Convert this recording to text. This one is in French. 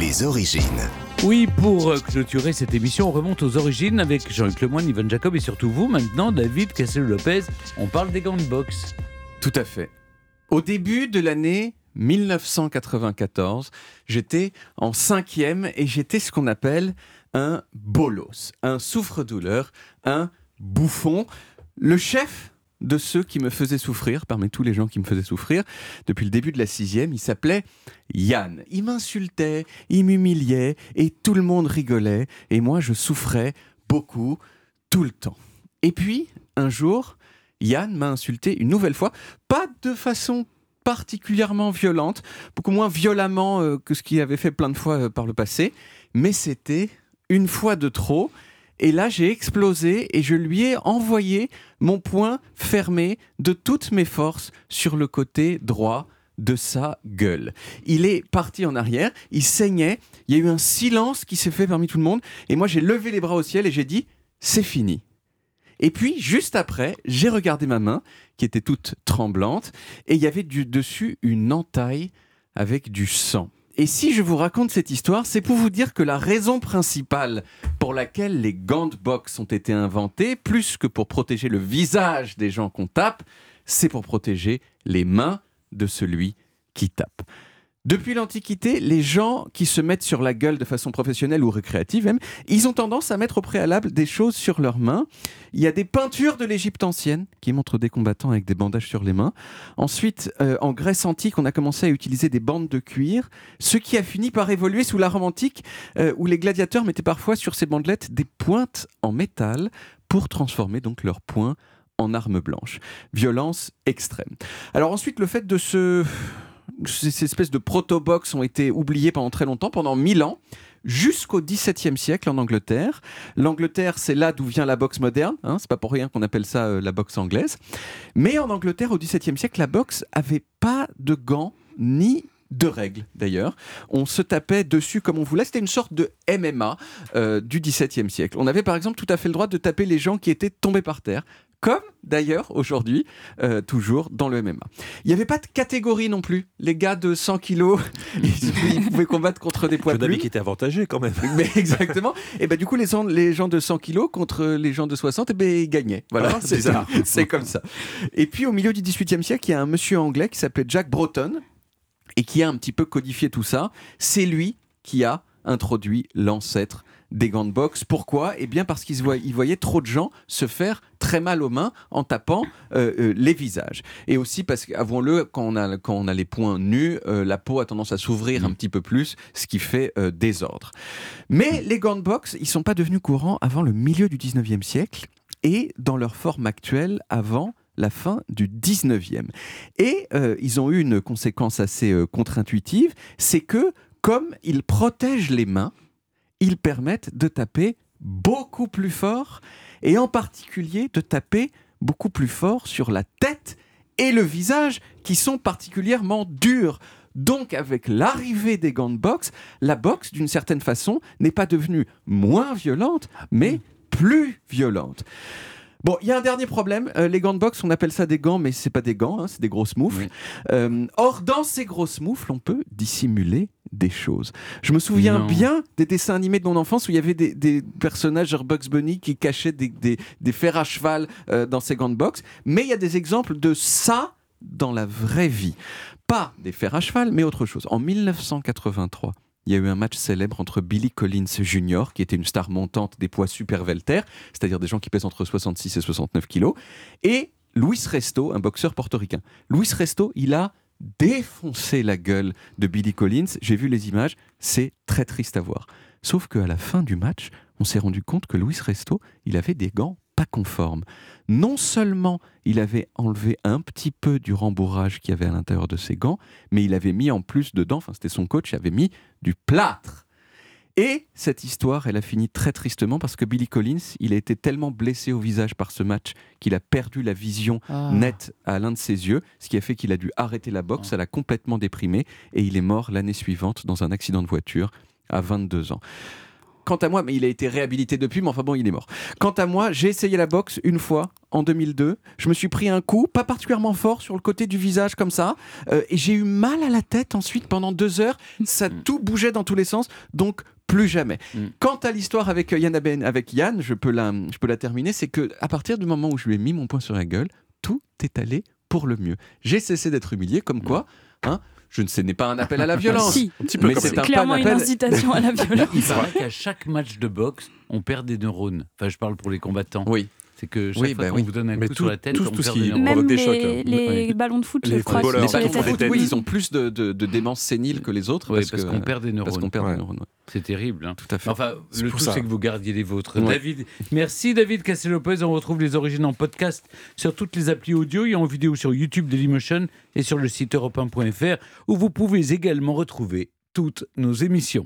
Les origines. Oui, pour euh, clôturer cette émission, on remonte aux origines avec Jean-Luc Lemoyne, Yvonne Jacob et surtout vous, maintenant, David Cassel-Lopez. On parle des gants de boxe. Tout à fait. Au début de l'année 1994, j'étais en cinquième et j'étais ce qu'on appelle un bolos, un souffre-douleur, un bouffon. Le chef de ceux qui me faisaient souffrir, parmi tous les gens qui me faisaient souffrir, depuis le début de la sixième, il s'appelait Yann. Il m'insultait, il m'humiliait, et tout le monde rigolait, et moi je souffrais beaucoup, tout le temps. Et puis, un jour, Yann m'a insulté une nouvelle fois, pas de façon particulièrement violente, beaucoup moins violemment euh, que ce qu'il avait fait plein de fois euh, par le passé, mais c'était une fois de trop, et là, j'ai explosé et je lui ai envoyé mon poing fermé de toutes mes forces sur le côté droit de sa gueule. Il est parti en arrière, il saignait, il y a eu un silence qui s'est fait parmi tout le monde, et moi j'ai levé les bras au ciel et j'ai dit, c'est fini. Et puis, juste après, j'ai regardé ma main, qui était toute tremblante, et il y avait du dessus une entaille avec du sang. Et si je vous raconte cette histoire, c'est pour vous dire que la raison principale pour laquelle les gants de boxe ont été inventés, plus que pour protéger le visage des gens qu'on tape, c'est pour protéger les mains de celui qui tape. Depuis l'Antiquité, les gens qui se mettent sur la gueule de façon professionnelle ou récréative même, ils ont tendance à mettre au préalable des choses sur leurs mains. Il y a des peintures de l'Égypte ancienne qui montrent des combattants avec des bandages sur les mains. Ensuite, euh, en Grèce antique, on a commencé à utiliser des bandes de cuir, ce qui a fini par évoluer sous la Rome antique, euh, où les gladiateurs mettaient parfois sur ces bandelettes des pointes en métal pour transformer donc leurs poings en armes blanches. Violence extrême. Alors ensuite, le fait de se ces espèces de proto-box ont été oubliées pendant très longtemps, pendant mille ans, jusqu'au XVIIe siècle en Angleterre. L'Angleterre, c'est là d'où vient la boxe moderne. Hein, c'est pas pour rien qu'on appelle ça euh, la boxe anglaise. Mais en Angleterre, au XVIIe siècle, la boxe avait pas de gants ni de règles d'ailleurs. On se tapait dessus comme on voulait. C'était une sorte de MMA euh, du XVIIe siècle. On avait par exemple tout à fait le droit de taper les gens qui étaient tombés par terre comme d'ailleurs aujourd'hui, euh, toujours dans le MMA. Il n'y avait pas de catégorie non plus. Les gars de 100 kilos, ils, pouvaient combattre contre des poids plumes. qui était avantagé quand même. Mais exactement. Et ben du coup, les, les gens de 100 kilos contre les gens de 60, et ben, ils gagnaient. Voilà, ah, c'est ça. c'est comme ça. Et puis au milieu du 18e siècle, il y a un monsieur anglais qui s'appelait Jack Broughton et qui a un petit peu codifié tout ça. C'est lui qui a introduit l'ancêtre des gants de boxe. Pourquoi? Eh bien parce qu'ils voyaient trop de gens se faire très mal aux mains en tapant euh, euh, les visages. Et aussi parce qu'avons-le, quand, on a, quand on a les poings nus, euh, la peau a tendance à s'ouvrir un mm. petit peu plus, ce qui fait désordre. Mais les gants de boxe, ils sont pas devenus courants avant le milieu du 19e siècle et dans leur forme actuelle avant la fin du 19e. Et ils ont eu une conséquence assez contre-intuitive, c'est que comme ils protègent les mains, ils permettent de taper beaucoup plus fort et en particulier de taper beaucoup plus fort sur la tête et le visage qui sont particulièrement durs. Donc avec l'arrivée des gants de boxe, la boxe d'une certaine façon n'est pas devenue moins violente mais plus violente. Bon, il y a un dernier problème. Euh, les gants de boxe, on appelle ça des gants, mais c'est pas des gants, hein, c'est des grosses moufles. Euh, or, dans ces grosses moufles, on peut dissimuler des choses. Je me souviens bien des dessins animés de mon enfance où il y avait des, personnages genre Bugs Bunny qui cachaient des, fers à cheval euh, dans ces gants de boxe. Mais il y a des exemples de ça dans la vraie vie. Pas des fers à cheval, mais autre chose. En 1983, il y a eu un match célèbre entre Billy Collins Jr., qui était une star montante des poids super velter, c'est-à-dire des gens qui pèsent entre 66 et 69 kilos, et Luis Resto, un boxeur portoricain. Luis Resto, il a défoncé la gueule de Billy Collins. J'ai vu les images, c'est très triste à voir. Sauf qu'à la fin du match, on s'est rendu compte que Luis Resto, il avait des gants pas conforme. Non seulement il avait enlevé un petit peu du rembourrage qu'il y avait à l'intérieur de ses gants, mais il avait mis en plus dedans, enfin c'était son coach, il avait mis du plâtre. Et cette histoire, elle a fini très tristement parce que Billy Collins, il a été tellement blessé au visage par ce match qu'il a perdu la vision ah. nette à l'un de ses yeux, ce qui a fait qu'il a dû arrêter la boxe, ça l'a complètement déprimé et il est mort l'année suivante dans un accident de voiture à 22 ans. Quant à moi, mais il a été réhabilité depuis, mais enfin bon, il est mort. Quant à moi, j'ai essayé la boxe une fois en 2002. Je me suis pris un coup, pas particulièrement fort, sur le côté du visage comme ça, euh, et j'ai eu mal à la tête ensuite pendant deux heures. Ça tout bougeait dans tous les sens, donc plus jamais. Mm. Quant à l'histoire avec euh, Yann, Aben- avec Yann, je peux la, je peux la terminer, c'est que à partir du moment où je lui ai mis mon poing sur la gueule, tout est allé pour le mieux. J'ai cessé d'être humilié, comme quoi, hein, je ne sais, n'est pas un appel à la violence. Si, Un petit peu Mais c'est un clairement pas une incitation à la violence. Il paraît qu'à chaque match de boxe, on perd des neurones. Enfin, je parle pour les combattants. Oui. C'est que chaque Oui, fois bah qu'on oui. vous donne un Mais coup tout- sur la tête, tout- on tout ce perd qui- des provoque chocs, les, hein. les Oui. ballons de foot, Les ballons de oui, ils ont plus de, de, de démence sénile que les autres. Oui, parce, qu'on perd des neurones. Ouais. ouais. C'est terrible. hein. Tout à fait. Enfin, le tout, c'est que vous gardiez les vôtres. Ouais. David, merci David Cassé-Lopez. On retrouve les origines en podcast sur toutes les applis audio et en vidéo sur YouTube Dailymotion et sur le site europe1.fr où vous pouvez également retrouver toutes nos émissions.